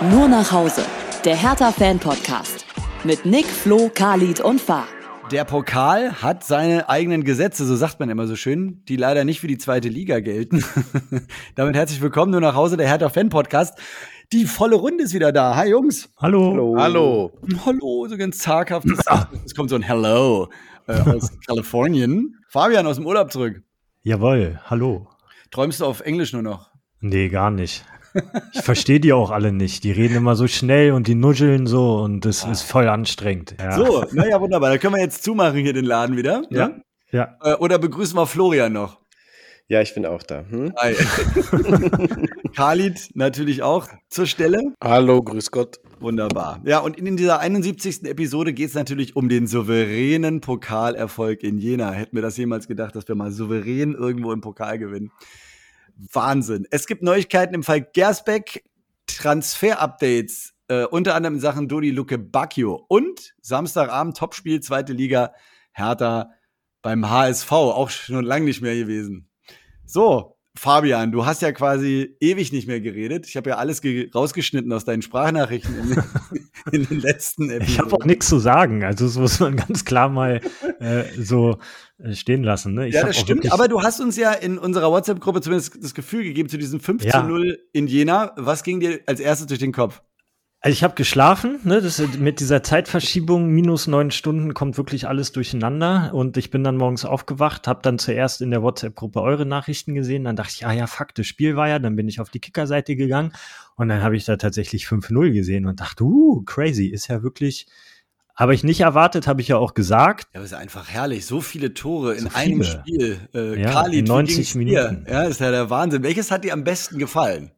Nur nach Hause. Der Hertha-Fan-Podcast. Mit Nick, Flo, Khalid und Fahr. Der Pokal hat seine eigenen Gesetze, so sagt man immer so schön, die leider nicht für die zweite Liga gelten. Damit herzlich willkommen nur nach Hause, der Hertha Fan Podcast. Die volle Runde ist wieder da. Hi Jungs. Hallo. Hallo. Hallo. Hallo, so ganz zaghaft. Es kommt so ein Hello äh, aus Kalifornien. Fabian aus dem Urlaub zurück. Jawohl, hallo. Träumst du auf Englisch nur noch? Nee, gar nicht. Ich verstehe die auch alle nicht. Die reden immer so schnell und die nuscheln so und das ah. ist voll anstrengend. Ja. So, naja, wunderbar. Da können wir jetzt zumachen hier den Laden wieder. Ja. Ne? ja. Äh, oder begrüßen wir Florian noch? Ja, ich bin auch da. Hm? Hi. Khalid natürlich auch zur Stelle. Hallo, grüß Gott. Wunderbar. Ja, und in dieser 71. Episode geht es natürlich um den souveränen Pokalerfolg in Jena. Hätten wir das jemals gedacht, dass wir mal souverän irgendwo im Pokal gewinnen? Wahnsinn. Es gibt Neuigkeiten im Fall Gersbeck, Transfer-Updates, äh, unter anderem in Sachen Dodi Luke Bacchio und Samstagabend Topspiel, zweite Liga, Hertha beim HSV, auch schon lange nicht mehr gewesen. So, Fabian, du hast ja quasi ewig nicht mehr geredet. Ich habe ja alles rausgeschnitten aus deinen Sprachnachrichten in, in den letzten Episoden. Ich habe auch nichts zu sagen. Also das muss man ganz klar mal äh, so äh, stehen lassen. Ne? Ja, das stimmt. Aber du hast uns ja in unserer WhatsApp-Gruppe zumindest das Gefühl gegeben zu diesem 5 ja. zu 0 in Jena. Was ging dir als erstes durch den Kopf? Also ich habe geschlafen, ne? Das, mit dieser Zeitverschiebung minus neun Stunden kommt wirklich alles durcheinander und ich bin dann morgens aufgewacht, habe dann zuerst in der WhatsApp-Gruppe eure Nachrichten gesehen, dann dachte ich, ah ja, fuck, das Spiel war ja, dann bin ich auf die Kicker-Seite gegangen und dann habe ich da tatsächlich 5-0 gesehen und dachte, uh, crazy, ist ja wirklich, habe ich nicht erwartet, habe ich ja auch gesagt. Ja, das ist einfach herrlich, so viele Tore so in viele. einem Spiel. Äh, ja, Kali, 90 Minuten. Ja, ist ja der Wahnsinn. Welches hat dir am besten gefallen?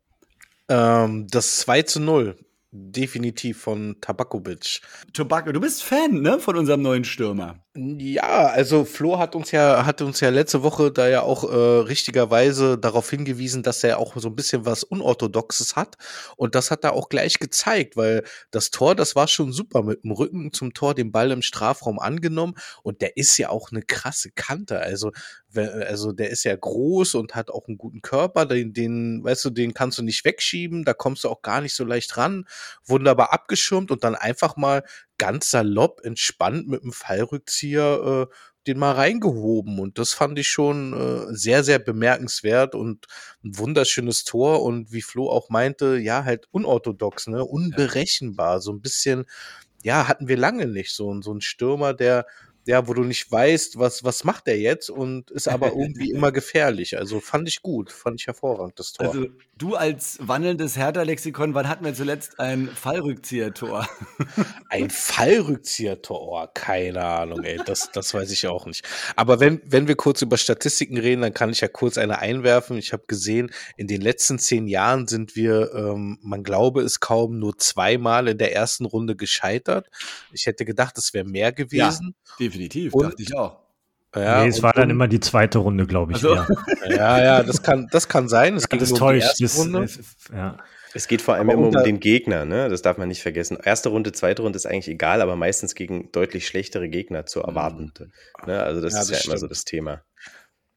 Ähm, das 2 zu 0 definitiv von Tabakovic. Tobacco, du bist Fan, ne, von unserem neuen Stürmer. Ja, also Flo hat uns ja hat uns ja letzte Woche da ja auch äh, richtigerweise darauf hingewiesen, dass er auch so ein bisschen was unorthodoxes hat. Und das hat er auch gleich gezeigt, weil das Tor, das war schon super mit dem Rücken zum Tor, den Ball im Strafraum angenommen. Und der ist ja auch eine krasse Kante, also also der ist ja groß und hat auch einen guten Körper, den, den weißt du, den kannst du nicht wegschieben, da kommst du auch gar nicht so leicht ran, wunderbar abgeschirmt und dann einfach mal ganz salopp, entspannt mit dem Fallrückzieher äh, den mal reingehoben. Und das fand ich schon äh, sehr, sehr bemerkenswert und ein wunderschönes Tor. Und wie Flo auch meinte, ja, halt unorthodox, ne? Unberechenbar. So ein bisschen, ja, hatten wir lange nicht. So, so ein Stürmer, der ja, wo du nicht weißt, was, was macht er jetzt und ist aber irgendwie immer gefährlich. Also fand ich gut, fand ich hervorragend, das Tor. Also du als wandelndes Hertha-Lexikon, wann hatten wir zuletzt ein Fallrückzieher-Tor? Ein Fallrückzieher-Tor? Oh, keine Ahnung, ey, das, das weiß ich auch nicht. Aber wenn, wenn wir kurz über Statistiken reden, dann kann ich ja kurz eine einwerfen. Ich habe gesehen, in den letzten zehn Jahren sind wir, ähm, man glaube es kaum, nur zweimal in der ersten Runde gescheitert. Ich hätte gedacht, es wäre mehr gewesen. Ja, definitiv, und, dachte ich auch. Ja, nee, es war dann immer die zweite Runde, glaube ich. Also, ja. ja, ja, das kann, das kann sein. Es geht das um täuscht. die erste Runde. Das, ja. Es geht vor allem immer um den Gegner, ne? Das darf man nicht vergessen. Erste Runde, zweite Runde ist eigentlich egal, aber meistens gegen deutlich schlechtere Gegner zu erwarten. Mhm. Ne? Also das ja, ist das ja stimmt. immer so das Thema.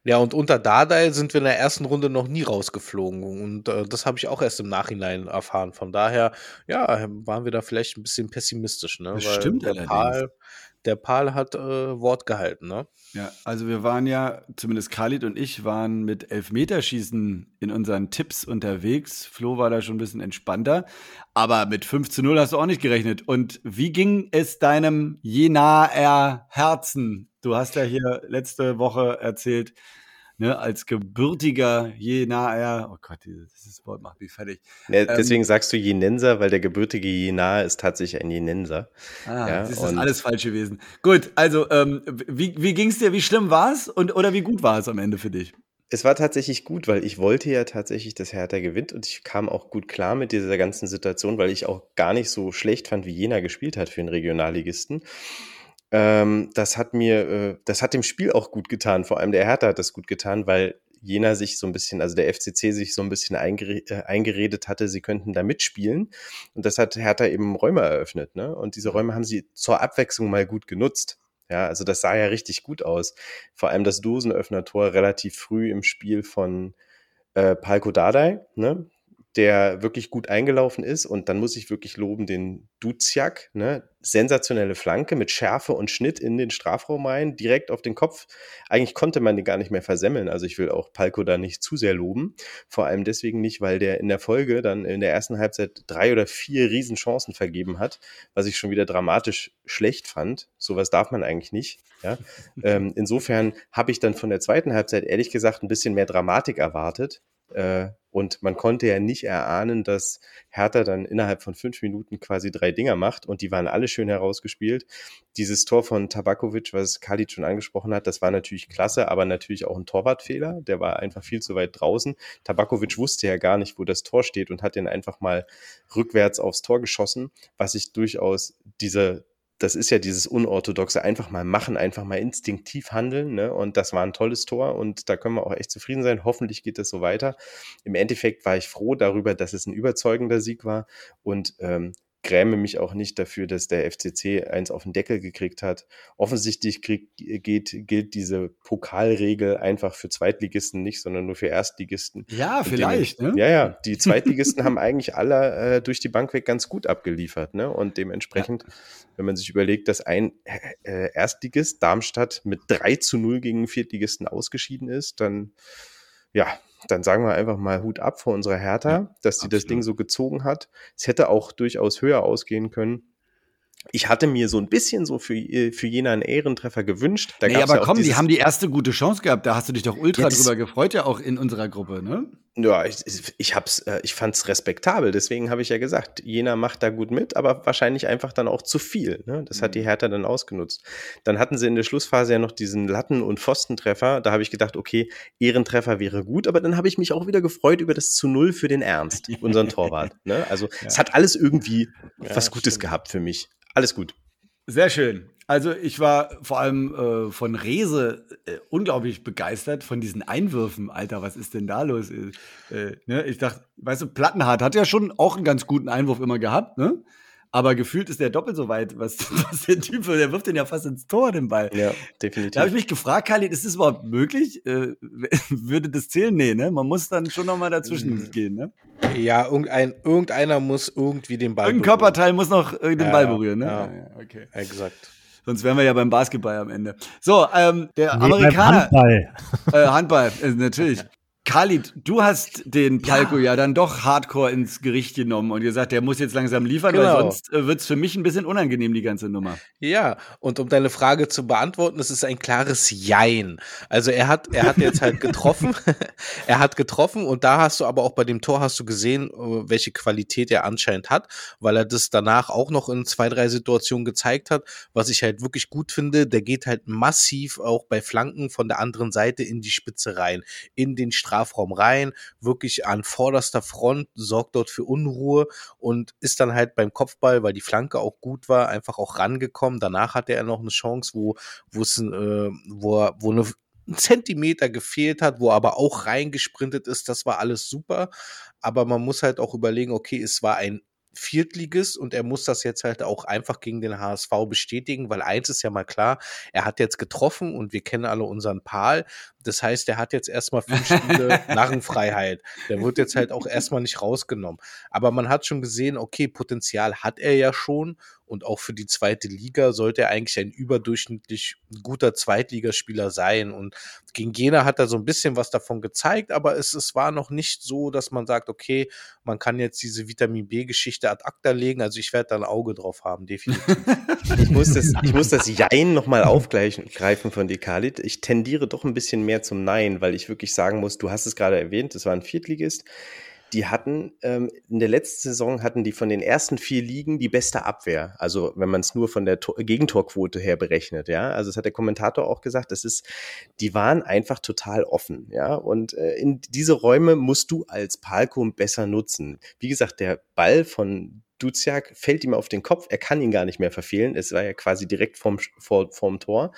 Ja, und unter Dardai sind wir in der ersten Runde noch nie rausgeflogen. Und äh, das habe ich auch erst im Nachhinein erfahren. Von daher, ja, waren wir da vielleicht ein bisschen pessimistisch. Ne? Das Weil stimmt Pal, der Pal hat äh, Wort gehalten, ne? Ja, also wir waren ja, zumindest Khalid und ich waren mit Elfmeterschießen in unseren Tipps unterwegs. Flo war da schon ein bisschen entspannter. Aber mit 5 zu 0 hast du auch nicht gerechnet. Und wie ging es deinem Jenaer Herzen? Du hast ja hier letzte Woche erzählt, ne, als gebürtiger Jenaer, oh Gott, dieses Wort macht mich fertig. Ja, ähm, deswegen ähm, sagst du Jenenser, weil der gebürtige Jenaer ist tatsächlich ein Jenenser. Ah, ja, das ist alles falsch gewesen. Gut, also ähm, wie, wie ging es dir, wie schlimm war es und oder wie gut war es am Ende für dich? Es war tatsächlich gut, weil ich wollte ja tatsächlich, dass Hertha gewinnt und ich kam auch gut klar mit dieser ganzen Situation, weil ich auch gar nicht so schlecht fand, wie Jena gespielt hat für einen Regionalligisten. Ähm, das hat mir, äh, das hat dem Spiel auch gut getan. Vor allem der Hertha hat das gut getan, weil Jena sich so ein bisschen, also der FCC sich so ein bisschen eingere äh, eingeredet hatte, sie könnten da mitspielen. Und das hat Hertha eben Räume eröffnet. Ne? Und diese Räume haben sie zur Abwechslung mal gut genutzt. Ja, also das sah ja richtig gut aus. Vor allem das Dosenöffner-Tor relativ früh im Spiel von äh, Palko Dardai, ne? Der wirklich gut eingelaufen ist. Und dann muss ich wirklich loben den Duziak, ne? sensationelle Flanke mit Schärfe und Schnitt in den Strafraum rein, direkt auf den Kopf. Eigentlich konnte man den gar nicht mehr versemmeln. Also ich will auch Palko da nicht zu sehr loben. Vor allem deswegen nicht, weil der in der Folge dann in der ersten Halbzeit drei oder vier Riesenchancen vergeben hat, was ich schon wieder dramatisch schlecht fand. Sowas darf man eigentlich nicht. Ja? ähm, insofern habe ich dann von der zweiten Halbzeit ehrlich gesagt ein bisschen mehr Dramatik erwartet. Äh, und man konnte ja nicht erahnen, dass Hertha dann innerhalb von fünf Minuten quasi drei Dinger macht und die waren alle schön herausgespielt. Dieses Tor von Tabakovic, was Khalid schon angesprochen hat, das war natürlich klasse, aber natürlich auch ein Torwartfehler. Der war einfach viel zu weit draußen. Tabakovic wusste ja gar nicht, wo das Tor steht und hat den einfach mal rückwärts aufs Tor geschossen, was ich durchaus diese das ist ja dieses unorthodoxe, einfach mal machen, einfach mal instinktiv handeln. Ne? Und das war ein tolles Tor und da können wir auch echt zufrieden sein. Hoffentlich geht das so weiter. Im Endeffekt war ich froh darüber, dass es ein überzeugender Sieg war und ähm, gräme mich auch nicht dafür, dass der FCC eins auf den Deckel gekriegt hat. Offensichtlich krieg, geht, gilt diese Pokalregel einfach für Zweitligisten nicht, sondern nur für Erstligisten. Ja, vielleicht. Den, ne? Ja, ja. Die Zweitligisten haben eigentlich alle äh, durch die Bank weg ganz gut abgeliefert. Ne? Und dementsprechend, ja. wenn man sich überlegt, dass ein äh, Erstligist Darmstadt mit 3 zu 0 gegen Viertligisten ausgeschieden ist, dann ja, dann sagen wir einfach mal Hut ab vor unserer Hertha, ja, dass sie das Ding so gezogen hat. Es hätte auch durchaus höher ausgehen können. Ich hatte mir so ein bisschen so für, für Jena einen Ehrentreffer gewünscht. Da nee, aber ja komm, die haben die erste gute Chance gehabt. Da hast du dich doch ultra ja, drüber gefreut, ja auch in unserer Gruppe, ne? Ja, ich, ich, hab's, äh, ich fand's respektabel. Deswegen habe ich ja gesagt, Jena macht da gut mit, aber wahrscheinlich einfach dann auch zu viel. Ne? Das mhm. hat die mhm. Hertha dann ausgenutzt. Dann hatten sie in der Schlussphase ja noch diesen Latten- und Pfostentreffer. Da habe ich gedacht, okay, Ehrentreffer wäre gut, aber dann habe ich mich auch wieder gefreut über das zu Null für den Ernst, unseren Torwart. Ne? Also ja. es hat alles irgendwie ja, was Gutes stimmt. gehabt für mich. Alles gut. Sehr schön. Also ich war vor allem äh, von Rese äh, unglaublich begeistert von diesen Einwürfen. Alter, was ist denn da los? Äh, äh ne? Ich dachte, weißt du, Plattenhardt hat ja schon auch einen ganz guten Einwurf immer gehabt, ne? Aber gefühlt ist der doppelt so weit, was, was der Typ, der wirft den ja fast ins Tor, den Ball. Ja, definitiv. Da habe ich mich gefragt, Khalid, ist das überhaupt möglich? Äh, würde das zählen? Nee, ne? Man muss dann schon nochmal dazwischen mhm. gehen, ne? Ja, irgendein, irgendeiner muss irgendwie den Ball Irgendein Körperteil muss noch den ja, Ball berühren, ne? Ja, ja, okay. Exakt. Sonst wären wir ja beim Basketball am Ende. So, ähm, der nee, Amerikaner. Handball. Äh, Handball, äh, natürlich. Khalid, du hast den Palko ja. ja. dann doch hardcore ins Gericht genommen und gesagt, der muss jetzt langsam liefern, genau. weil sonst äh, wird es für mich ein bisschen unangenehm, die ganze Nummer. Ja, und um deine Frage zu beantworten, es ist ein klares Jein. Also er hat, er hat jetzt halt getroffen, er hat getroffen und da hast du aber auch bei dem Tor hast du gesehen, äh, welche Qualität er anscheinend hat, weil er das danach auch noch in zwei, drei Situationen gezeigt hat, was ich halt wirklich gut finde, der geht halt massiv auch bei Flanken von der anderen Seite in die Spitze rein, in den Strafraum Strafraum rein, wirklich an vorderster Front, sorgt dort für Unruhe und ist dann halt beim Kopfball, weil die Flanke auch gut war, einfach auch rangekommen. Danach hatte er noch eine Chance, wo, wo es, äh, wo, wo eine ein Zentimeter gefehlt hat, wo aber auch reingesprintet ist, das war alles super. Aber man muss halt auch überlegen, okay, es war ein Viertligist und er muss das jetzt halt auch einfach gegen den HSV bestätigen, weil eins ist ja mal klar, er hat jetzt getroffen und wir kennen alle unseren Pal. Das heißt, er hat jetzt erstmal fünf Spiele Narrenfreiheit. Der wird jetzt halt auch erstmal nicht rausgenommen. Aber man hat schon gesehen, okay, Potenzial hat er ja schon und auch für die zweite Liga sollte er eigentlich ein überdurchschnittlich guter Zweitligaspieler sein. Und gegen Jena hat er so ein bisschen was davon gezeigt, aber es, es war noch nicht so, dass man sagt, okay, man kann jetzt diese Vitamin B-Geschichte ad acta legen. Also ich werde da ein Auge drauf haben, definitiv. ich, muss das, ich muss das Jein nochmal aufgreifen von dir, Khalid. Ich tendiere doch ein bisschen mehr zum Nein, weil ich wirklich sagen muss, du hast es gerade erwähnt, das war ein Viertligist die hatten ähm, in der letzten Saison hatten die von den ersten vier Ligen die beste Abwehr. Also wenn man es nur von der Tor Gegentorquote her berechnet, ja. Also das hat der Kommentator auch gesagt. Das ist, die waren einfach total offen, ja. Und äh, in diese Räume musst du als Palkum besser nutzen. Wie gesagt, der Ball von Duziak fällt ihm auf den Kopf, er kann ihn gar nicht mehr verfehlen. Es war ja quasi direkt vorm, vor, vorm Tor.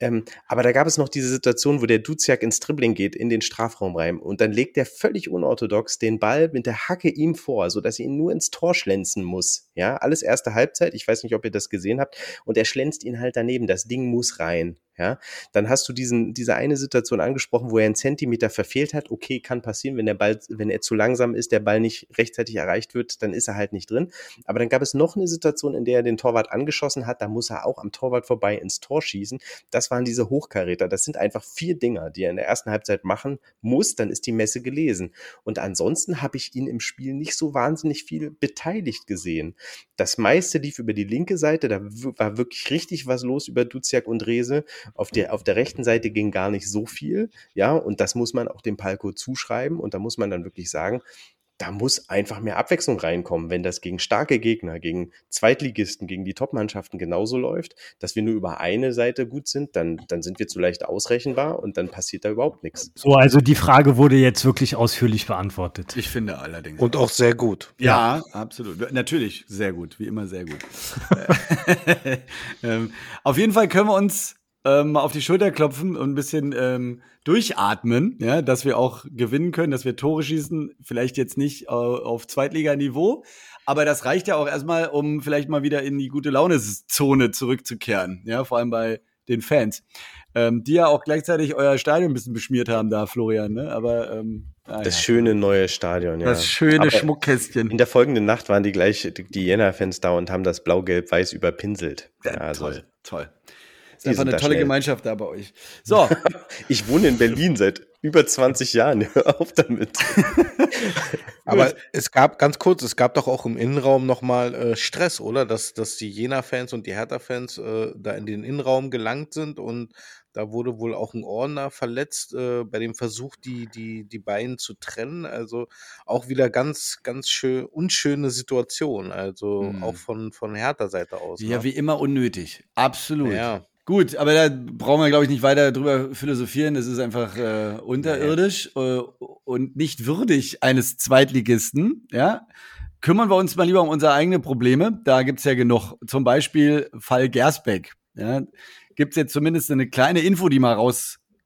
Ähm, aber da gab es noch diese Situation, wo der Duziak ins Dribbling geht, in den Strafraum rein. Und dann legt er völlig unorthodox den Ball mit der Hacke ihm vor, sodass er ihn nur ins Tor schlänzen muss. Ja, alles erste Halbzeit. Ich weiß nicht, ob ihr das gesehen habt. Und er schlänzt ihn halt daneben. Das Ding muss rein. Ja, dann hast du diesen, diese eine Situation angesprochen, wo er einen Zentimeter verfehlt hat. Okay, kann passieren, wenn der Ball, wenn er zu langsam ist, der Ball nicht rechtzeitig erreicht wird, dann ist er halt nicht drin. Aber dann gab es noch eine Situation, in der er den Torwart angeschossen hat. Da muss er auch am Torwart vorbei ins Tor schießen. Das waren diese Hochkaräter. Das sind einfach vier Dinger, die er in der ersten Halbzeit machen muss. Dann ist die Messe gelesen. Und ansonsten habe ich ihn im Spiel nicht so wahnsinnig viel beteiligt gesehen. Das meiste lief über die linke Seite. Da war wirklich richtig was los über Duziak und Rese. Auf der, auf der rechten Seite ging gar nicht so viel. Ja, und das muss man auch dem Palko zuschreiben. Und da muss man dann wirklich sagen, da muss einfach mehr Abwechslung reinkommen, wenn das gegen starke Gegner, gegen Zweitligisten, gegen die Topmannschaften genauso läuft, dass wir nur über eine Seite gut sind, dann, dann sind wir zu leicht ausrechenbar und dann passiert da überhaupt nichts. So, also die Frage wurde jetzt wirklich ausführlich beantwortet. Ich finde allerdings. Und auch sehr gut. Ja, ja. absolut. Natürlich sehr gut, wie immer sehr gut. ähm, auf jeden Fall können wir uns ähm, auf die Schulter klopfen und ein bisschen ähm, durchatmen, ja, dass wir auch gewinnen können, dass wir Tore schießen, vielleicht jetzt nicht äh, auf Zweitliganiveau, aber das reicht ja auch erstmal, um vielleicht mal wieder in die gute Laune-Zone zurückzukehren, ja, vor allem bei den Fans, ähm, die ja auch gleichzeitig euer Stadion ein bisschen beschmiert haben da, Florian, ne? Aber ähm, ah, das ja. schöne neue Stadion, ja. Das schöne Aber Schmuckkästchen. In der folgenden Nacht waren die gleich die Jena-Fans da und haben das Blau-Gelb-Weiß überpinselt. Ja, also, toll, toll. Ist einfach eine tolle schnell. Gemeinschaft da bei euch. So. ich wohne in Berlin seit über 20 Jahren. Hör auf damit. Aber es gab, ganz kurz, es gab doch auch im Innenraum nochmal äh, Stress, oder? Dass, dass die Jena-Fans und die Hertha-Fans äh, da in den Innenraum gelangt sind und da wurde wohl auch ein Ordner verletzt äh, bei dem Versuch, die, die, die beiden zu trennen. Also auch wieder ganz, ganz schön, unschöne Situation. Also mhm. auch von, von Hertha-Seite aus. Ja, ne? wie immer unnötig. Absolut. Ja. Gut, aber da brauchen wir, glaube ich, nicht weiter drüber philosophieren. Das ist einfach äh, unterirdisch äh, und nicht würdig eines Zweitligisten. Ja, kümmern wir uns mal lieber um unsere eigenen Probleme. Da gibt's ja genug. Zum Beispiel Fall Gersbeck. Ja, gibt's jetzt zumindest eine kleine Info, die mal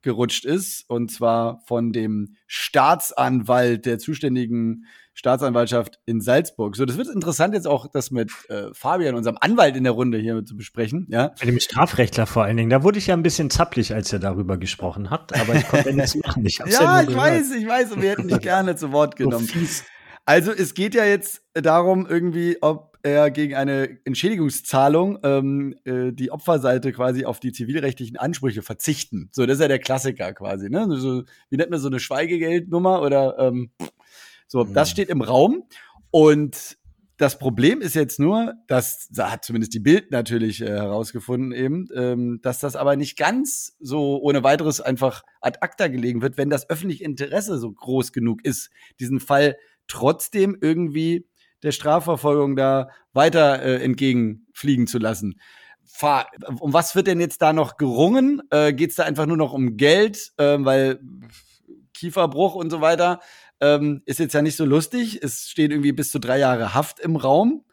rausgerutscht ist, und zwar von dem Staatsanwalt der zuständigen Staatsanwaltschaft in Salzburg. So, das wird interessant jetzt auch, das mit äh, Fabian, unserem Anwalt in der Runde hier zu besprechen. Ja. Mit dem Strafrechtler vor allen Dingen. Da wurde ich ja ein bisschen zappelig, als er darüber gesprochen hat, aber ich konnte nichts machen. Ich ja, ja ich weiß, ich weiß, und wir hätten dich gerne zu Wort genommen. So also es geht ja jetzt darum, irgendwie, ob er gegen eine Entschädigungszahlung ähm, äh, die Opferseite quasi auf die zivilrechtlichen Ansprüche verzichten. So, das ist ja der Klassiker quasi. Ne? So, wie nennt man so eine Schweigegeldnummer oder ähm, so, das mhm. steht im Raum. Und das Problem ist jetzt nur, das hat zumindest die Bild natürlich äh, herausgefunden eben, ähm, dass das aber nicht ganz so ohne weiteres einfach ad acta gelegen wird, wenn das öffentliche Interesse so groß genug ist, diesen Fall trotzdem irgendwie der Strafverfolgung da weiter äh, entgegenfliegen zu lassen. Um was wird denn jetzt da noch gerungen? Äh, Geht es da einfach nur noch um Geld, äh, weil Kieferbruch und so weiter? Ähm, ist jetzt ja nicht so lustig. Es stehen irgendwie bis zu drei Jahre Haft im Raum.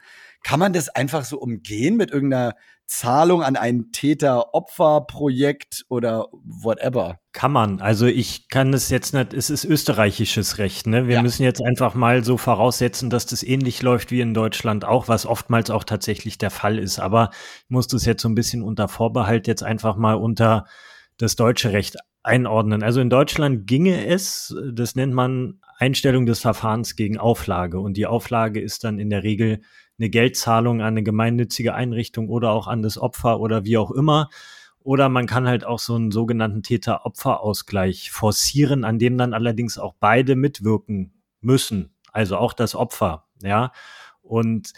Kann man das einfach so umgehen mit irgendeiner Zahlung an ein Täter-Opfer-Projekt oder whatever? Kann man. Also ich kann es jetzt nicht, es ist österreichisches Recht. Ne? Wir ja. müssen jetzt einfach mal so voraussetzen, dass das ähnlich läuft wie in Deutschland auch, was oftmals auch tatsächlich der Fall ist. Aber ich muss das jetzt so ein bisschen unter Vorbehalt jetzt einfach mal unter das deutsche Recht einordnen. Also in Deutschland ginge es, das nennt man Einstellung des Verfahrens gegen Auflage. Und die Auflage ist dann in der Regel eine Geldzahlung an eine gemeinnützige Einrichtung oder auch an das Opfer oder wie auch immer. Oder man kann halt auch so einen sogenannten Täter-Opfer-Ausgleich forcieren, an dem dann allerdings auch beide mitwirken müssen. Also auch das Opfer, ja. Und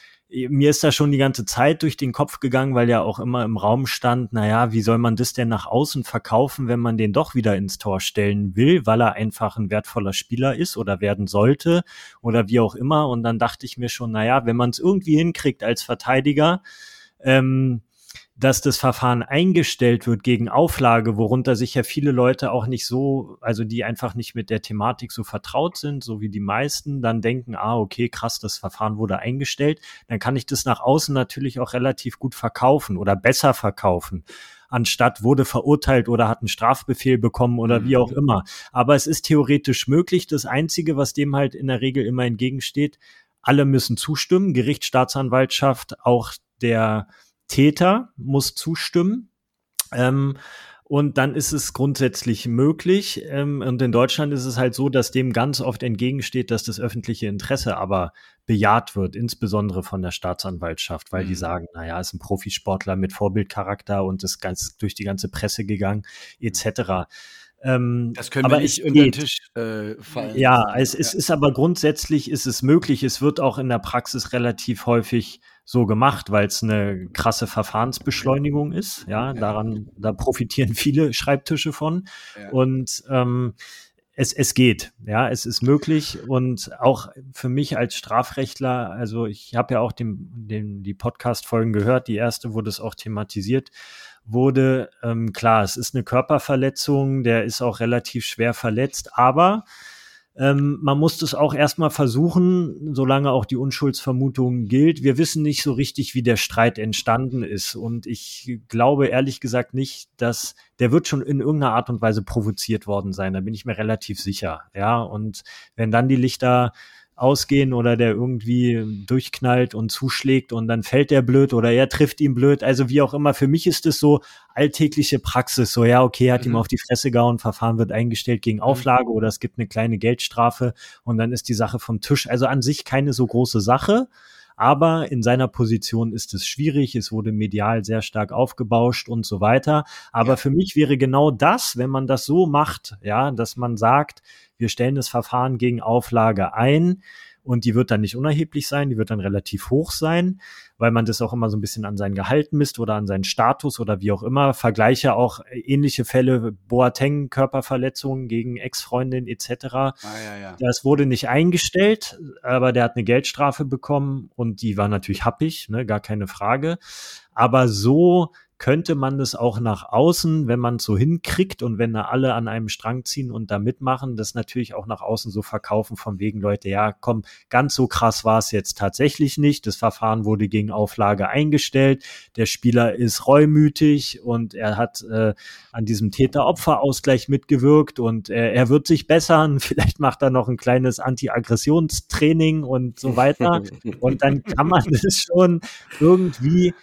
mir ist da schon die ganze Zeit durch den Kopf gegangen, weil ja auch immer im Raum stand, naja, wie soll man das denn nach außen verkaufen, wenn man den doch wieder ins Tor stellen will, weil er einfach ein wertvoller Spieler ist oder werden sollte oder wie auch immer. Und dann dachte ich mir schon, naja, wenn man es irgendwie hinkriegt als Verteidiger, ähm, dass das Verfahren eingestellt wird gegen Auflage, worunter sich ja viele Leute auch nicht so, also die einfach nicht mit der Thematik so vertraut sind, so wie die meisten, dann denken, ah, okay, krass, das Verfahren wurde eingestellt, dann kann ich das nach außen natürlich auch relativ gut verkaufen oder besser verkaufen anstatt wurde verurteilt oder hat einen Strafbefehl bekommen oder wie auch mhm. immer. Aber es ist theoretisch möglich. Das Einzige, was dem halt in der Regel immer entgegensteht, alle müssen zustimmen, Gericht, Staatsanwaltschaft, auch der Täter muss zustimmen. Ähm, Und dann ist es grundsätzlich möglich. Ähm, und in Deutschland ist es halt so, dass dem ganz oft entgegensteht, dass das öffentliche Interesse aber bejaht wird, insbesondere von der Staatsanwaltschaft, weil mhm. die sagen, naja, ist ein Profisportler mit Vorbildcharakter und ist ganz durch die ganze Presse gegangen, etc. Ähm, das können wir nicht unter den Tisch äh, fallen. Ja, es, ja. es ist aber grundsätzlich ist es möglich. Es wird auch in der Praxis relativ häufig so gemacht, weil es eine krasse Verfahrensbeschleunigung ist. Ja, daran, da profitieren viele Schreibtische von. Ja. Und ähm, es, es geht, ja, es ist möglich und auch für mich als Strafrechtler, also ich habe ja auch dem, dem, die Podcast-Folgen gehört, die erste wurde es auch thematisiert wurde, ähm, klar, es ist eine Körperverletzung, der ist auch relativ schwer verletzt, aber ähm, man muss das auch erstmal versuchen, solange auch die Unschuldsvermutung gilt. Wir wissen nicht so richtig, wie der Streit entstanden ist. Und ich glaube ehrlich gesagt nicht, dass der wird schon in irgendeiner Art und Weise provoziert worden sein. Da bin ich mir relativ sicher. Ja, und wenn dann die Lichter ausgehen oder der irgendwie durchknallt und zuschlägt und dann fällt der blöd oder er trifft ihn blöd. Also wie auch immer, für mich ist es so alltägliche Praxis. So, ja, okay, hat mhm. ihm auf die Fresse gehauen, Verfahren wird eingestellt gegen mhm. Auflage mhm. oder es gibt eine kleine Geldstrafe und dann ist die Sache vom Tisch. Also an sich keine so große Sache. Aber in seiner Position ist es schwierig. Es wurde medial sehr stark aufgebauscht und so weiter. Aber ja. für mich wäre genau das, wenn man das so macht, ja, dass man sagt, wir stellen das Verfahren gegen Auflage ein und die wird dann nicht unerheblich sein, die wird dann relativ hoch sein, weil man das auch immer so ein bisschen an seinen Gehalt misst oder an seinen Status oder wie auch immer. Vergleiche auch ähnliche Fälle, Boateng, Körperverletzungen gegen Ex-Freundin etc. Ah, ja, ja. Das wurde nicht eingestellt, aber der hat eine Geldstrafe bekommen und die war natürlich happig, ne, gar keine Frage. Aber so könnte man das auch nach außen, wenn man es so hinkriegt und wenn da alle an einem Strang ziehen und da mitmachen, das natürlich auch nach außen so verkaufen von wegen Leute, ja, komm, ganz so krass war es jetzt tatsächlich nicht. Das Verfahren wurde gegen Auflage eingestellt. Der Spieler ist reumütig und er hat äh, an diesem Täter-Opfer-Ausgleich mitgewirkt und äh, er wird sich bessern. Vielleicht macht er noch ein kleines Anti-Aggressionstraining und so weiter. und dann kann man das schon irgendwie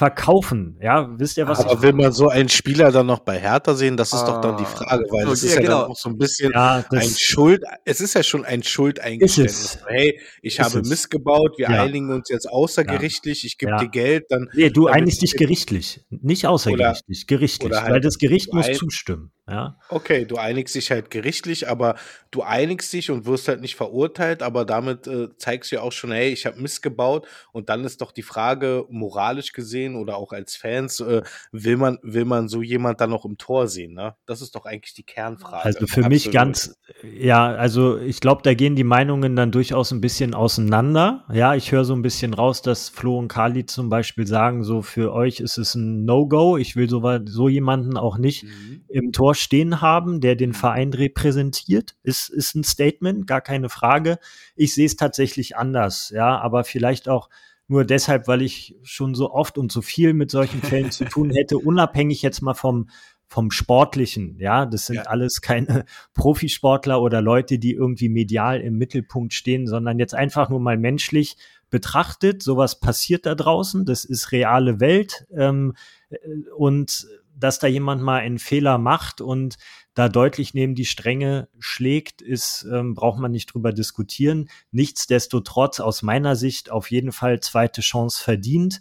verkaufen. Ja, wisst ihr was? Aber will man so einen Spieler dann noch bei Hertha sehen? Das ist ah. doch dann die ah. Frage, weil okay, es ist ja, genau. dann auch so ein bisschen ja, ein Schuld. Es ist ja schon ein Schuldeingeständnis. Hey, ich ist habe es. missgebaut. Wir ja. einigen uns jetzt außergerichtlich. Ich gebe dir Geld. Dann. Nee, du einigst dich gerichtlich, nicht außergerichtlich, oder, gerichtlich, oder halt weil das Gericht muss zustimmen. Ja. Okay, du einigst dich halt gerichtlich, aber du einigst dich und wirst halt nicht verurteilt, aber damit äh, zeigst du ja auch schon, hey, ich habe missgebaut und dann ist doch die Frage, moralisch gesehen oder auch als Fans, äh, will man, will man so jemand dann noch im Tor sehen, ne? Das ist doch eigentlich die Kernfrage. Also für Absolut. mich ganz, ja, also ich glaube, da gehen die Meinungen dann durchaus ein bisschen auseinander. Ja, ich höre so ein bisschen raus, dass Flo und Kali zum Beispiel sagen, so für euch ist es ein No-Go, ich will so, so jemanden auch nicht mhm. im Tor stehen haben, der den mhm. Verein repräsentiert, ist, ist ein Statement, gar keine Frage. Ich sehe es tatsächlich anders, ja, aber vielleicht auch nur deshalb, weil ich schon so oft und so viel mit solchen Fällen zu tun hätte, unabhängig jetzt mal vom, vom Sportlichen, ja, das sind ja. alles keine Profisportler oder Leute, die irgendwie medial im Mittelpunkt stehen, sondern jetzt einfach nur mal menschlich betrachtet, sowas passiert da draußen, das ist reale Welt ähm, äh, und dass da jemand mal einen Fehler macht und da deutlich neben die Stränge schlägt, ist, ähm, braucht man nicht drüber diskutieren. Nichtsdestotrotz aus meiner Sicht auf jeden Fall zweite Chance verdient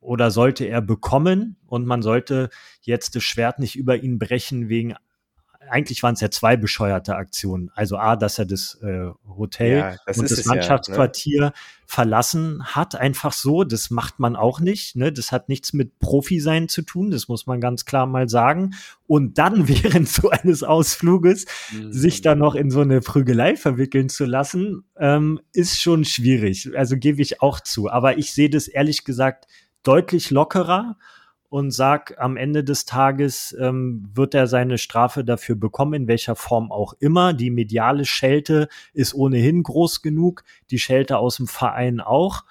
oder sollte er bekommen und man sollte jetzt das Schwert nicht über ihn brechen wegen eigentlich waren es ja zwei bescheuerte Aktionen. Also A, dass er das äh, Hotel ja, das und das Mannschaftsquartier ja, ne? verlassen hat, einfach so. Das macht man auch nicht. Ne? Das hat nichts mit Profi sein zu tun. Das muss man ganz klar mal sagen. Und dann während so eines Ausfluges mhm. sich da noch in so eine Prügelei verwickeln zu lassen, ähm, ist schon schwierig. Also gebe ich auch zu. Aber ich sehe das ehrlich gesagt deutlich lockerer und sag, am Ende des Tages ähm, wird er seine Strafe dafür bekommen, in welcher Form auch immer. Die mediale Schelte ist ohnehin groß genug, die Schelte aus dem Verein auch.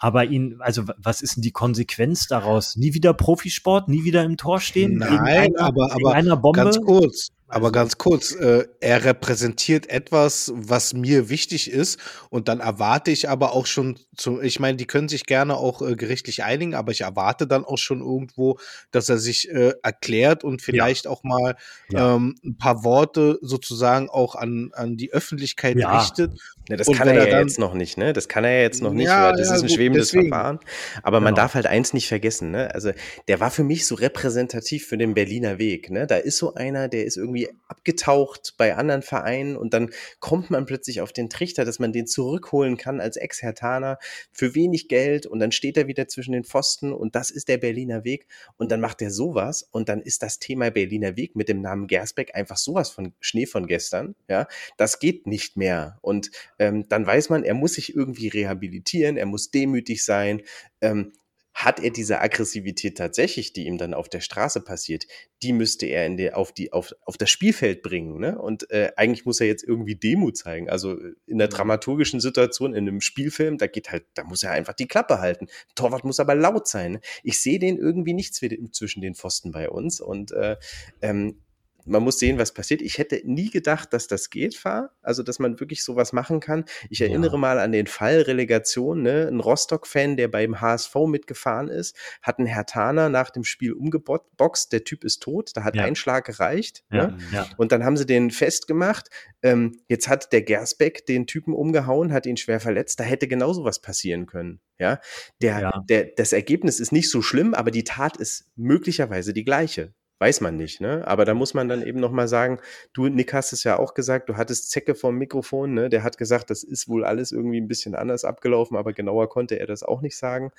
Aber ihn, also was ist denn die Konsequenz daraus? Nie wieder Profisport, nie wieder im Tor stehen? Nein, einer, aber, aber einer Bombe? ganz kurz. Aber ganz kurz, äh, er repräsentiert etwas, was mir wichtig ist und dann erwarte ich aber auch schon, zu, ich meine, die können sich gerne auch äh, gerichtlich einigen, aber ich erwarte dann auch schon irgendwo, dass er sich äh, erklärt und vielleicht auch mal Ja. ähm, ein paar Worte sozusagen auch an, an die Öffentlichkeit Ja. richtet. Ne, das Und kann er er ja jetzt noch nicht, ne? Das kann er ja jetzt noch nicht, Ja, weil das ja, ist ein gut, schwebendes deswegen. Verfahren. Aber man Genau. darf halt eins nicht vergessen, ne? Also der war für mich so repräsentativ für den Berliner Weg, ne? Da ist so einer, der ist irgendwie abgetaucht bei anderen Vereinen und dann kommt man plötzlich auf den Trichter, dass man den zurückholen kann als Ex-Hertaner für wenig Geld und dann steht er wieder zwischen den Pfosten und das ist der Berliner Weg und dann macht er sowas und dann ist das Thema Berliner Weg mit dem Namen Gersbeck einfach sowas von Schnee von gestern, ja? Das geht nicht mehr und ähm, dann weiß man, er muss sich irgendwie rehabilitieren, er muss demütig sein. Ähm, hat er diese Aggressivität tatsächlich, die ihm dann auf der Straße passiert, die müsste er in der, auf, die, auf, auf das Spielfeld bringen. Ne? Und äh, eigentlich muss er jetzt irgendwie Demut zeigen. Also äh, in der dramaturgischen Situation, in einem Spielfilm, da geht halt, da muss er einfach die Klappe halten. Torwart muss aber laut sein. Ne? Ich sehe den irgendwie nicht zwi- zwischen den Pfosten bei uns. Und äh, ähm, man muss sehen, was passiert. Ich hätte nie gedacht, dass das geht, Fahr. Also, dass man wirklich sowas machen kann. Ich Ja. erinnere mal an den Fall Relegation. Ne? Ein Rostock-Fan, der beim HSV mitgefahren ist, hat einen Hertaner nach dem Spiel umgeboxt. Der Typ ist tot. Da hat Ja. ein Schlag gereicht. Ja, Ne? ja. Und dann haben sie den festgemacht. Ähm, jetzt hat der Gersbeck den Typen umgehauen, hat ihn schwer verletzt. Da hätte genauso was passieren können. Ja, der, Ja. der, das Ergebnis ist nicht so schlimm, aber die Tat ist möglicherweise die gleiche. Weiß man nicht, ne? Aber da muss man dann eben nochmal sagen, du, Nick, hast es ja auch gesagt, du hattest Zecke vom Mikrofon, ne? Der hat gesagt, das ist wohl alles irgendwie ein bisschen anders abgelaufen, aber genauer konnte er das auch nicht sagen.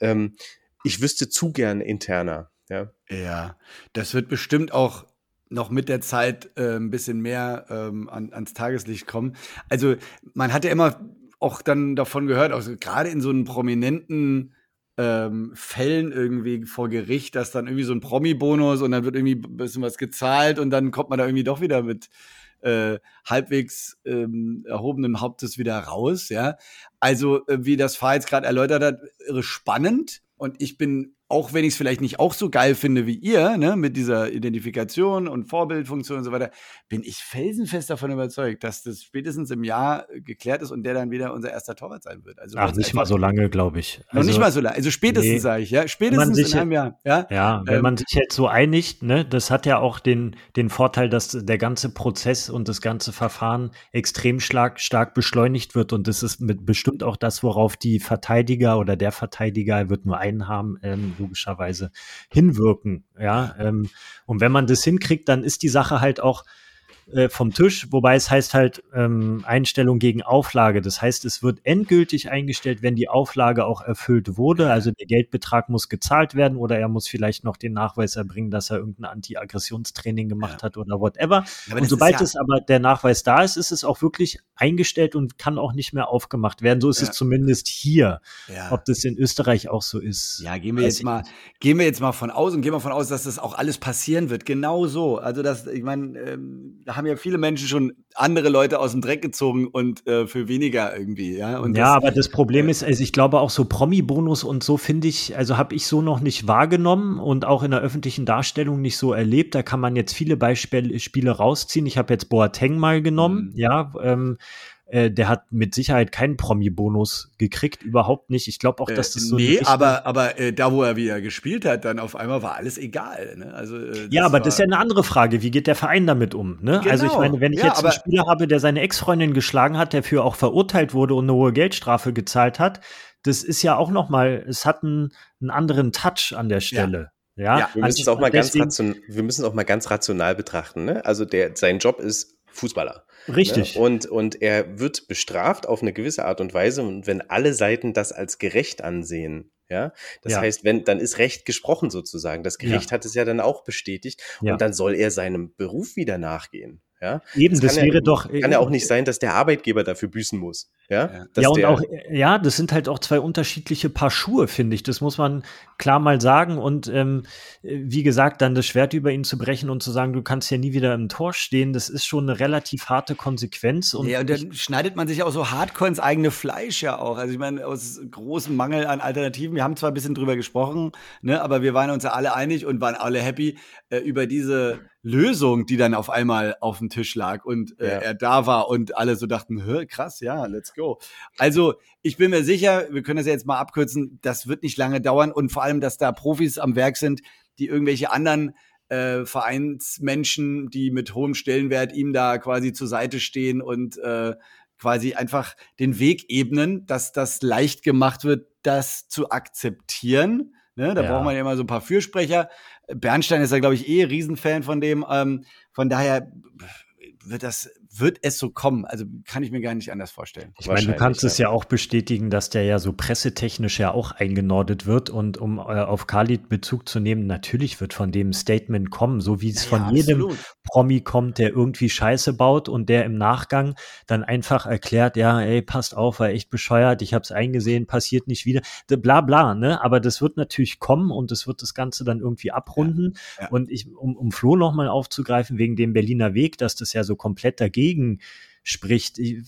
Ähm, ich wüsste zu gern interner, ja. Ja, das wird bestimmt auch noch mit der Zeit äh, ein bisschen mehr ähm, an, ans Tageslicht kommen. Also man hat ja immer auch dann davon gehört, also gerade in so einem prominenten ähm, Fällen irgendwie vor Gericht, dass dann irgendwie so ein Promi-Bonus und dann wird irgendwie ein bisschen was gezahlt und dann kommt man da irgendwie doch wieder mit äh, halbwegs ähm, erhobenem Hauptes wieder raus, ja. Also, äh, wie das Fahr jetzt gerade erläutert hat, irre spannend. Und ich bin, auch wenn ich es vielleicht nicht auch so geil finde wie ihr, ne, mit dieser Identifikation und Vorbildfunktion und so weiter, bin ich felsenfest davon überzeugt, dass das spätestens im Jahr äh, geklärt ist und der dann wieder unser erster Torwart sein wird. Also Ach, nicht mal so lange, glaube ich. Noch Also, nicht mal so lange. Also spätestens, Nee. sage ich, ja. Spätestens sich- in einem Jahr. Ja. Ja, wenn Ähm, man sich jetzt so einigt, ne, das hat ja auch den, den Vorteil, dass der ganze Prozess und das ganze Verfahren extrem stark, stark beschleunigt wird. Und das ist mit bestimmt auch das, worauf die Verteidiger oder der Verteidiger, er wird nur einen haben, ähm, logischerweise hinwirken. Ja, ähm, und wenn man das hinkriegt, dann ist die Sache halt auch äh, vom Tisch, wobei es heißt halt ähm, Einstellung gegen Auflage. Das heißt, es wird endgültig eingestellt, wenn die Auflage auch erfüllt wurde. Also der Geldbetrag muss gezahlt werden oder er muss vielleicht noch den Nachweis erbringen, dass er irgendein Anti-Aggressionstraining gemacht hat oder whatever. aber und sobald ja- es aber der Nachweis da ist, ist es auch wirklich eingestellt und kann auch nicht mehr aufgemacht werden. So ist Ja. es zumindest hier. Ja. Ob das in Österreich auch so ist. Ja, gehen wir jetzt mal, gehen wir jetzt mal von aus und gehen wir von aus, dass das auch alles passieren wird. Genau so. Also das, ich meine, ähm, da haben ja viele Menschen schon andere Leute aus dem Dreck gezogen und äh, für weniger irgendwie, ja. Und ja, das, aber das Problem ist, also ich glaube auch so Promi-Bonus und so finde ich, also habe ich so noch nicht wahrgenommen und auch in der öffentlichen Darstellung nicht so erlebt. Da kann man jetzt viele Beispiele Spiele rausziehen. Ich habe jetzt Boateng mal genommen, Mhm. ja, ähm, äh, der hat mit Sicherheit keinen Promi-Bonus gekriegt, überhaupt nicht. Ich glaube auch, äh, dass das so eine nee, aber, aber äh, da, wo er wieder gespielt hat, dann auf einmal war alles egal. Ne? Also, äh, Ja, aber das ist ja eine andere Frage. Wie geht der Verein damit um? Ne? Also ich Genau. meine, wenn ich Ja, jetzt einen Spieler habe, der seine Ex-Freundin geschlagen hat, der für auch verurteilt wurde und eine hohe Geldstrafe gezahlt hat, das ist ja auch noch mal, es hat einen, einen anderen Touch an der Stelle. Ja, Ja, Wir müssen es auch mal ganz Deswegen- ration, wir müssen es auch mal ganz rational betrachten. Ne? Also der, sein Job ist Fußballer. Richtig. Ne? Und, und er wird bestraft auf eine gewisse Art und Weise. Und wenn alle Seiten das als gerecht ansehen, ja, das Ja. heißt, wenn, dann ist Recht gesprochen sozusagen. Das Gericht hat es ja dann auch bestätigt. Ja. Und dann soll er seinem Beruf wieder nachgehen. Ja, Eben, das kann wäre ja, doch- Kann ja auch nicht sein, dass der Arbeitgeber dafür büßen muss. Ja, Ja. Und der, auch, ja, das sind halt auch zwei unterschiedliche Paar Schuhe, finde ich. Das muss man klar mal sagen. Und ähm, wie gesagt, dann das Schwert über ihn zu brechen und zu sagen, du kannst ja nie wieder im Tor stehen, das ist schon eine relativ harte Konsequenz. Und ja, und ich, dann schneidet man sich auch so hardcore ins eigene Fleisch ja auch. Also ich meine, aus großem Mangel an Alternativen, wir haben zwar ein bisschen drüber gesprochen, ne, aber wir waren uns ja alle einig und waren alle happy äh, über diese Lösung, die dann auf einmal auf dem Tisch lag und äh, Ja. er da war und alle so dachten, Hö, krass, ja, let's go. Also ich bin mir sicher, wir können das ja jetzt mal abkürzen, das wird nicht lange dauern und vor allem, dass da Profis am Werk sind, die irgendwelche anderen äh, Vereinsmenschen, die mit hohem Stellenwert ihm da quasi zur Seite stehen und äh, quasi einfach den Weg ebnen, dass das leicht gemacht wird, das zu akzeptieren. Ne, da Ja. braucht man ja immer so ein paar Fürsprecher. Bernstein ist ja, glaube ich, eh Riesenfan von dem. Ähm, von daher wird das, wird es so kommen. Also kann ich mir gar nicht anders vorstellen. Ich meine, du kannst es ja. ja auch bestätigen, dass der ja so pressetechnisch ja auch eingenordet wird. Und um äh, auf Khalid Bezug zu nehmen, natürlich wird von dem Statement kommen, so wie es von jedem absolut. Promi kommt, der irgendwie Scheiße baut und der im Nachgang dann einfach erklärt, ja, ey, passt auf, war echt bescheuert, ich hab's eingesehen, passiert nicht wieder, bla bla, ne? Aber das wird natürlich kommen und es wird das Ganze dann irgendwie abrunden. Ja, ja. Und ich, um, um Flo nochmal aufzugreifen, wegen dem Berliner Weg, dass das ja so komplett dagegen spricht, ich,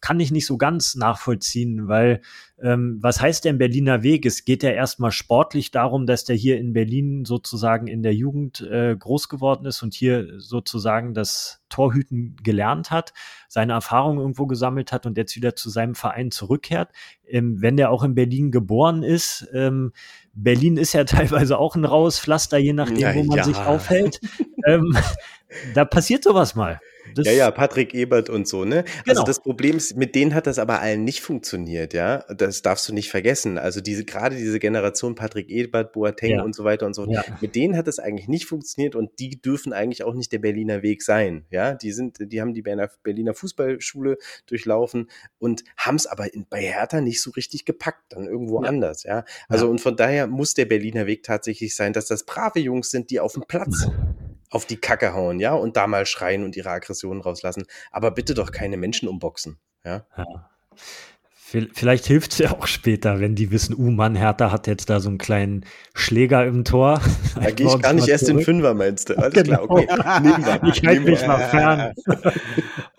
kann ich nicht so ganz nachvollziehen, weil ähm, was heißt denn Berliner Weg? Es geht ja erstmal sportlich darum, dass der hier in Berlin sozusagen in der Jugend äh, groß geworden ist und hier sozusagen das Torhüten gelernt hat, seine Erfahrungen irgendwo gesammelt hat und jetzt wieder zu seinem Verein zurückkehrt. Ähm, wenn der auch in Berlin geboren ist, ähm, Berlin ist ja teilweise auch ein raues Pflaster, je nachdem, Ja, wo man ja. sich aufhält. ähm, da passiert sowas mal. Das, Ja, ja, Patrick Ebert und so, ne? Genau. Also das Problem ist, mit denen hat das aber allen nicht funktioniert, ja. Das darfst du nicht vergessen. Also diese, gerade diese Generation Patrick Ebert, Boateng Ja. und so weiter und so Ja. mit denen hat das eigentlich nicht funktioniert und die dürfen eigentlich auch nicht der Berliner Weg sein, ja. Die sind, die haben die Berliner, Berliner Fußballschule durchlaufen und haben es aber in, bei Hertha nicht so richtig gepackt, dann irgendwo Ja. anders, ja. Also und von daher muss der Berliner Weg tatsächlich sein, dass das brave Jungs sind, die auf dem Platz auf die Kacke hauen, ja, und da mal schreien und ihre Aggressionen rauslassen. Aber bitte doch keine Menschen umboxen, ja. Ja. Vi- Vielleicht hilft es ja auch später, wenn die wissen, uh Mann, Hertha hat jetzt da so einen kleinen Schläger im Tor. Da gehe ich gar nicht erst in Fünfer, meinst du? Alles klar, Genau. okay. Nehmen wir. Ich halte mich mal fern.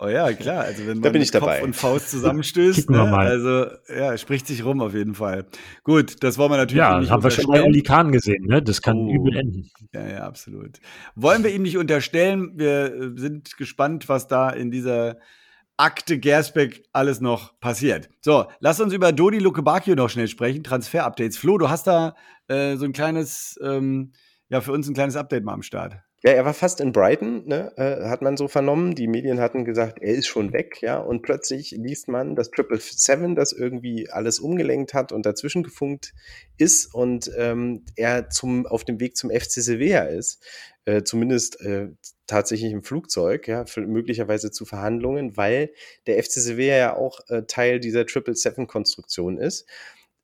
Oh ja, klar. Also wenn Da man bin ich Kopf dabei. und Faust zusammenstößt, ne? mal. also ja, spricht sich rum auf jeden Fall. Gut, das wollen wir natürlich Ja, nicht haben wir schon bei. Oli Kahn gesehen, ne? Das kann Oh. übel enden. Ja, ja, absolut. Wollen wir ihm nicht unterstellen. Wir äh, sind gespannt, was da in dieser Akte Gersbeck alles noch passiert. So, lass uns über Dodi Lukebakio noch schnell sprechen. Transfer-Updates. Flo, du hast da äh, so ein kleines, ähm, ja, für uns ein kleines Update mal am Start. Ja, er war fast in Brighton, ne, äh, hat man so vernommen. Die Medien hatten gesagt, er ist schon weg, ja. Und plötzlich liest man, dass Triple Seven das irgendwie alles umgelenkt hat und dazwischen gefunkt ist und ähm, er zum, auf dem Weg zum FC Sevilla ist. Äh, zumindest äh, tatsächlich im Flugzeug, ja, möglicherweise zu Verhandlungen, weil der FC Sevilla ja auch äh, Teil dieser Triple Seven Konstruktion ist.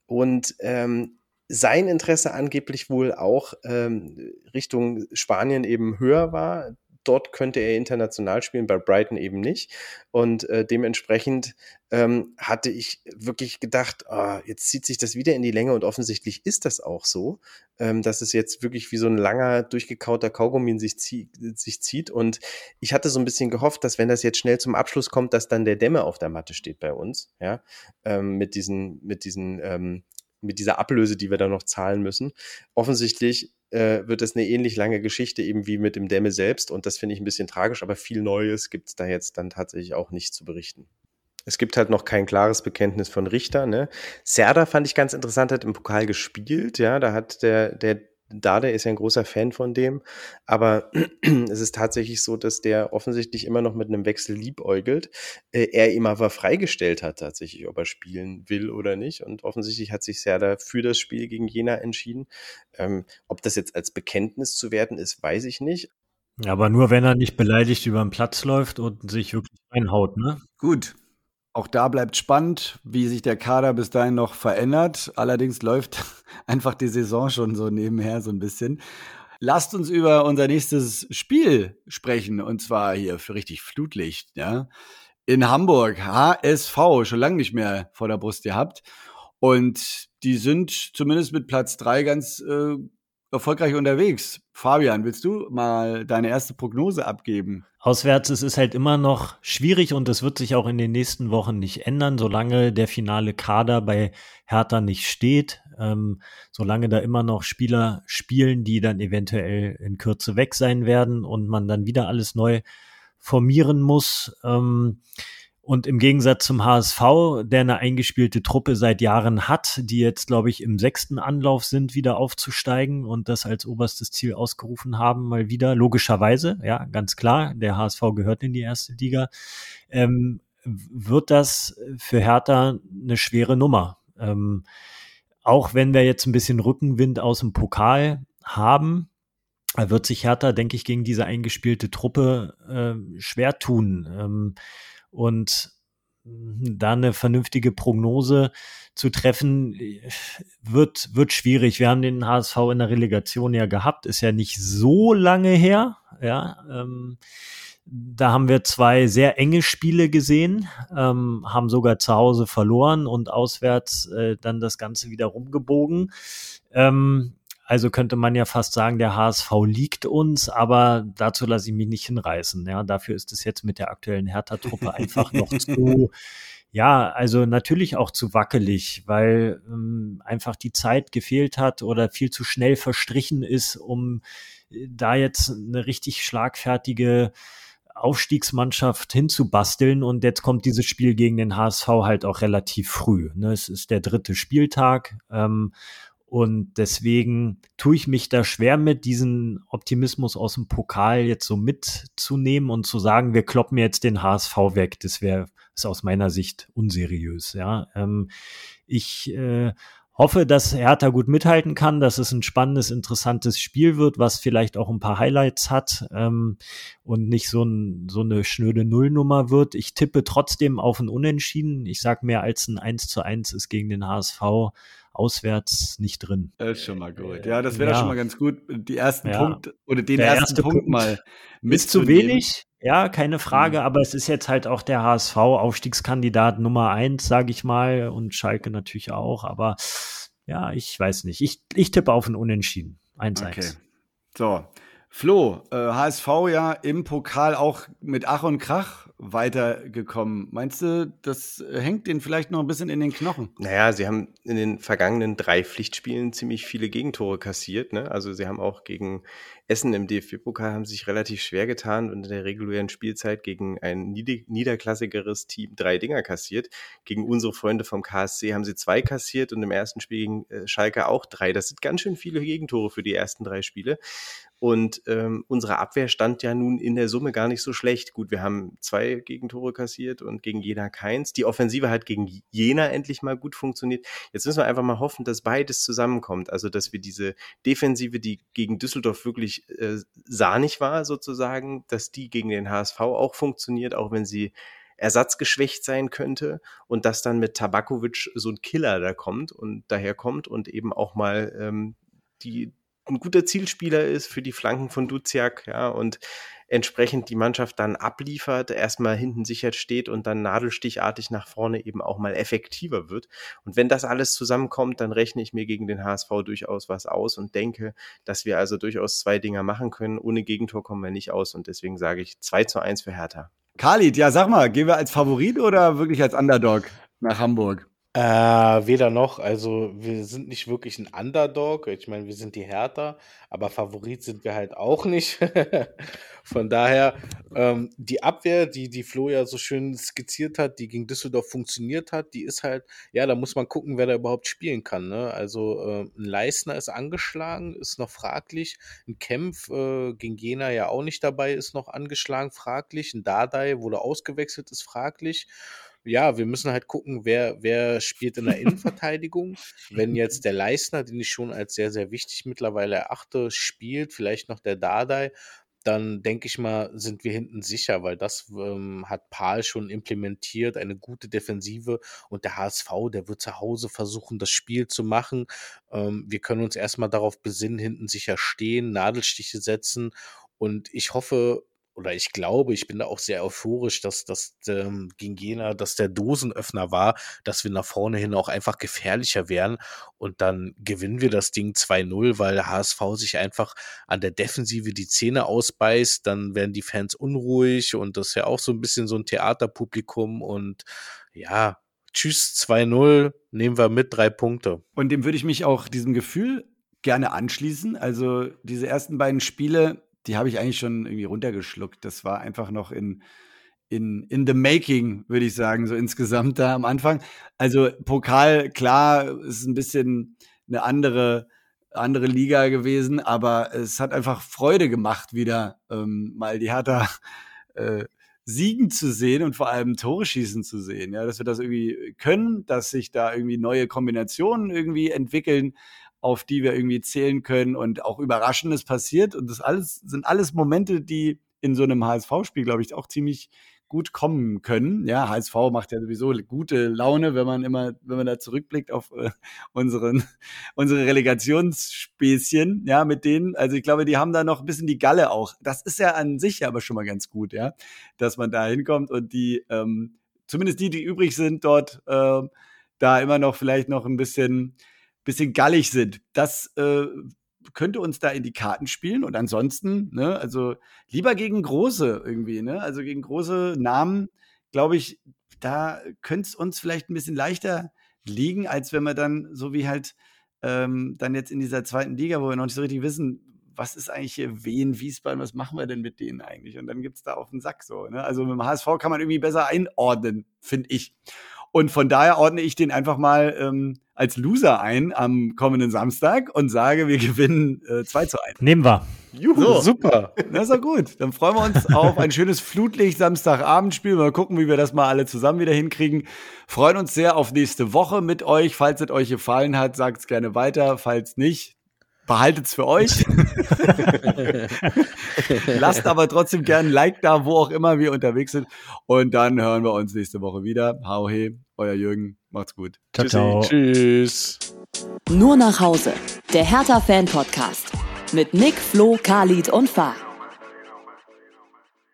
Und ähm, sein Interesse angeblich wohl auch ähm, Richtung Spanien eben höher war. Dort könnte er international spielen, bei Brighton eben nicht. Und äh, dementsprechend ähm, hatte ich wirklich gedacht, ah, jetzt zieht sich das wieder in die Länge und offensichtlich ist das auch so, ähm, dass es jetzt wirklich wie so ein langer, durchgekauter Kaugummi sich, zie sich zieht. Und ich hatte so ein bisschen gehofft, dass wenn das jetzt schnell zum Abschluss kommt, dass dann der Dämme auf der Matte steht bei uns, ja, ähm, mit diesen, mit diesen, ähm, mit dieser Ablöse, die wir da noch zahlen müssen. Offensichtlich äh, wird es eine ähnlich lange Geschichte eben wie mit dem Dämme selbst und das finde ich ein bisschen tragisch, aber viel Neues gibt es da jetzt dann tatsächlich auch nicht zu berichten. Es gibt halt noch kein klares Bekenntnis von Richter. Ne? Serda fand ich ganz interessant, hat im Pokal gespielt. Ja, da hat der, der Dade ist ja ein großer Fan von dem, aber es ist tatsächlich so, dass der offensichtlich immer noch mit einem Wechsel liebäugelt. Äh, er ihm aber freigestellt hat tatsächlich, ob er spielen will oder nicht. Und offensichtlich hat sich Serda für das Spiel gegen Jena entschieden. Ähm, ob das jetzt als Bekenntnis zu werten ist, weiß ich nicht. Aber nur wenn er nicht beleidigt über den Platz läuft und sich wirklich reinhaut, ne? Gut. Auch da bleibt spannend, wie sich der Kader bis dahin noch verändert. Allerdings läuft einfach die Saison schon so nebenher so ein bisschen. Lasst uns über unser nächstes Spiel sprechen und zwar hier für richtig Flutlicht, ja. In Hamburg, HSV, schon lange nicht mehr vor der Brust gehabt. Und die sind zumindest mit Platz drei ganz äh, erfolgreich unterwegs. Fabian, willst du mal deine erste Prognose abgeben? Auswärts es ist halt immer noch schwierig und es wird sich auch in den nächsten Wochen nicht ändern, solange der finale Kader bei Hertha nicht steht. Ähm, solange da immer noch Spieler spielen, die dann eventuell in Kürze weg sein werden und man dann wieder alles neu formieren muss. Ähm, und im Gegensatz zum HSV, der eine eingespielte Truppe seit Jahren hat, die jetzt, glaube ich, im sechsten Anlauf sind, wieder aufzusteigen und das als oberstes Ziel ausgerufen haben, mal wieder, logischerweise, ja, ganz klar, der HSV gehört in die erste Liga, ähm, wird das für Hertha eine schwere Nummer. Ähm, auch wenn wir jetzt ein bisschen Rückenwind aus dem Pokal haben, wird sich Hertha, denke ich, gegen diese eingespielte Truppe äh, schwer tun. Ähm, und da eine vernünftige Prognose zu treffen, wird, wird schwierig. Wir haben den HSV in der Relegation ja gehabt, ist ja nicht so lange her. Ja, ähm, da haben wir zwei sehr enge Spiele gesehen, ähm, haben sogar zu Hause verloren und auswärts äh, dann das Ganze wieder rumgebogen. Ähm, also könnte man ja fast sagen, der HSV liegt uns, aber dazu lasse ich mich nicht hinreißen. Ja, dafür ist es jetzt mit der aktuellen Hertha-Truppe einfach noch zu, ja, also natürlich auch zu wackelig, weil ähm, einfach die Zeit gefehlt hat oder viel zu schnell verstrichen ist, um äh, da jetzt eine richtig schlagfertige Aufstiegsmannschaft hinzubasteln und jetzt kommt dieses Spiel gegen den HSV halt auch relativ früh. Ne? Es ist der dritte Spieltag ähm, und deswegen tue ich mich da schwer mit, diesen Optimismus aus dem Pokal jetzt so mitzunehmen und zu sagen, wir kloppen jetzt den HSV weg. Das wäre ist aus meiner Sicht unseriös. Ja, ähm, ich äh, hoffe, dass Hertha gut mithalten kann, dass es ein spannendes, interessantes Spiel wird, was vielleicht auch ein paar Highlights hat ähm, und nicht so, ein, so eine schnöde Nullnummer wird. Ich tippe trotzdem auf ein Unentschieden. Ich sage mehr als ein 1 zu 1 ist gegen den HSV auswärts nicht drin. Das ist schon mal gut. Ja, das wäre ja. schon mal ganz gut. Die ersten ja. Punkte oder den Der ersten erste Punkt, Punkt mal Ist zu wenig, ja, keine Frage, mhm. aber es ist jetzt halt auch der HSV Aufstiegskandidat Nummer eins, sage ich mal, und Schalke natürlich auch, aber ja, ich weiß nicht. Ich, ich tippe auf ein Unentschieden. 1-1. Okay. So. Flo, äh, HSV ja im Pokal auch mit Ach und Krach weitergekommen. Meinst du, das hängt denen vielleicht noch ein bisschen in den Knochen? Naja, sie haben in den vergangenen drei Pflichtspielen ziemlich viele Gegentore kassiert. Ne? Also sie haben auch gegen Essen im DFB-Pokal haben sich relativ schwer getan und in der regulären Spielzeit gegen ein niederklassigeres Team drei Dinger kassiert. Gegen unsere Freunde vom KSC haben sie zwei kassiert und im ersten Spiel gegen äh, Schalke auch drei. Das sind ganz schön viele Gegentore für die ersten drei Spiele. Und ähm, unsere Abwehr stand ja nun in der Summe gar nicht so schlecht. Gut, wir haben zwei Gegentore kassiert und gegen Jena keins. Die Offensive hat gegen Jena endlich mal gut funktioniert. Jetzt müssen wir einfach mal hoffen, dass beides zusammenkommt. Also, dass wir diese Defensive, die gegen Düsseldorf wirklich äh, sahnig war, sozusagen, dass die gegen den HSV auch funktioniert, auch wenn sie ersatzgeschwächt sein könnte und dass dann mit Tabakovic so ein Killer da kommt und daherkommt und eben auch mal ähm, die ein guter Zielspieler ist für die Flanken von Duziak, ja, und entsprechend die Mannschaft dann abliefert, erstmal hinten sicher steht und dann nadelstichartig nach vorne eben auch mal effektiver wird. Und wenn das alles zusammenkommt, dann rechne ich mir gegen den HSV durchaus was aus und denke, dass wir also durchaus zwei Dinger machen können. Ohne Gegentor kommen wir nicht aus und deswegen sage ich 2 zu 1 für Hertha. Khalid, ja, sag mal, gehen wir als Favorit oder wirklich als Underdog nach Hamburg? Äh, weder noch. Also wir sind nicht wirklich ein Underdog. Ich meine, wir sind die Hertha, aber Favorit sind wir halt auch nicht. Von daher, ähm, die Abwehr, die die Flo ja so schön skizziert hat, die gegen Düsseldorf funktioniert hat, die ist halt, ja, da muss man gucken, wer da überhaupt spielen kann. Ne? Also äh, ein Leisner ist angeschlagen, ist noch fraglich. Ein Kempf äh, gegen Jena ja auch nicht dabei, ist noch angeschlagen, fraglich. Ein Dardai wurde ausgewechselt, ist fraglich ja, wir müssen halt gucken, wer, wer spielt in der Innenverteidigung. Wenn jetzt der Leistner, den ich schon als sehr, sehr wichtig mittlerweile erachte, spielt, vielleicht noch der Dardai, dann denke ich mal, sind wir hinten sicher, weil das ähm, hat Paul schon implementiert, eine gute Defensive und der HSV, der wird zu Hause versuchen, das Spiel zu machen. Ähm, wir können uns erstmal darauf besinnen, hinten sicher stehen, Nadelstiche setzen und ich hoffe, oder ich glaube, ich bin da auch sehr euphorisch, dass das ähm, gegen Jena, dass der Dosenöffner war, dass wir nach vorne hin auch einfach gefährlicher wären und dann gewinnen wir das Ding 2-0, weil HSV sich einfach an der Defensive die Zähne ausbeißt, dann werden die Fans unruhig und das ist ja auch so ein bisschen so ein Theaterpublikum und ja, tschüss 2-0, nehmen wir mit drei Punkte. Und dem würde ich mich auch diesem Gefühl gerne anschließen. Also diese ersten beiden Spiele, die habe ich eigentlich schon irgendwie runtergeschluckt. Das war einfach noch in, in, in the making, würde ich sagen, so insgesamt da am Anfang. Also Pokal, klar, ist ein bisschen eine andere, andere Liga gewesen, aber es hat einfach Freude gemacht, wieder ähm, mal die Hertha äh, siegen zu sehen und vor allem Tore schießen zu sehen. Ja, dass wir das irgendwie können, dass sich da irgendwie neue Kombinationen irgendwie entwickeln, auf die wir irgendwie zählen können und auch Überraschendes passiert. Und das alles sind alles Momente, die in so einem HSV-Spiel, glaube ich, auch ziemlich gut kommen können. Ja, HSV macht ja sowieso gute Laune, wenn man immer, wenn man da zurückblickt auf äh, unseren, unsere Relegationsspäßchen, ja, mit denen. Also ich glaube, die haben da noch ein bisschen die Galle auch. Das ist ja an sich ja aber schon mal ganz gut, ja, dass man da hinkommt und die, ähm, zumindest die, die übrig sind dort, äh, da immer noch vielleicht noch ein bisschen, bisschen gallig sind. Das äh, könnte uns da in die Karten spielen und ansonsten, ne, also lieber gegen große irgendwie, ne, also gegen große Namen, glaube ich, da könnte es uns vielleicht ein bisschen leichter liegen, als wenn wir dann, so wie halt ähm, dann jetzt in dieser zweiten Liga, wo wir noch nicht so richtig wissen, was ist eigentlich hier Wien, Wiesbaden, was machen wir denn mit denen eigentlich? Und dann gibt es da auf den Sack so. Ne? Also mit dem HSV kann man irgendwie besser einordnen, finde ich. Und von daher ordne ich den einfach mal ähm, als Loser ein am kommenden Samstag und sage, wir gewinnen äh, 2 zu 1. Nehmen wir. Juhu, so. super. Das ist doch gut. Dann freuen wir uns auf ein schönes Flutlicht-Samstagabendspiel. Mal gucken, wie wir das mal alle zusammen wieder hinkriegen. Freuen uns sehr auf nächste Woche mit euch. Falls es euch gefallen hat, sagt es gerne weiter. Falls nicht, behaltet's für euch. Lasst aber trotzdem gerne ein Like da, wo auch immer wir unterwegs sind. Und dann hören wir uns nächste Woche wieder. Hau he, euer Jürgen. Macht's gut. Ciao, ciao. Tschüss. Nur nach Hause. Der Hertha-Fan-Podcast. Mit Nick, Flo, Khalid und Fah.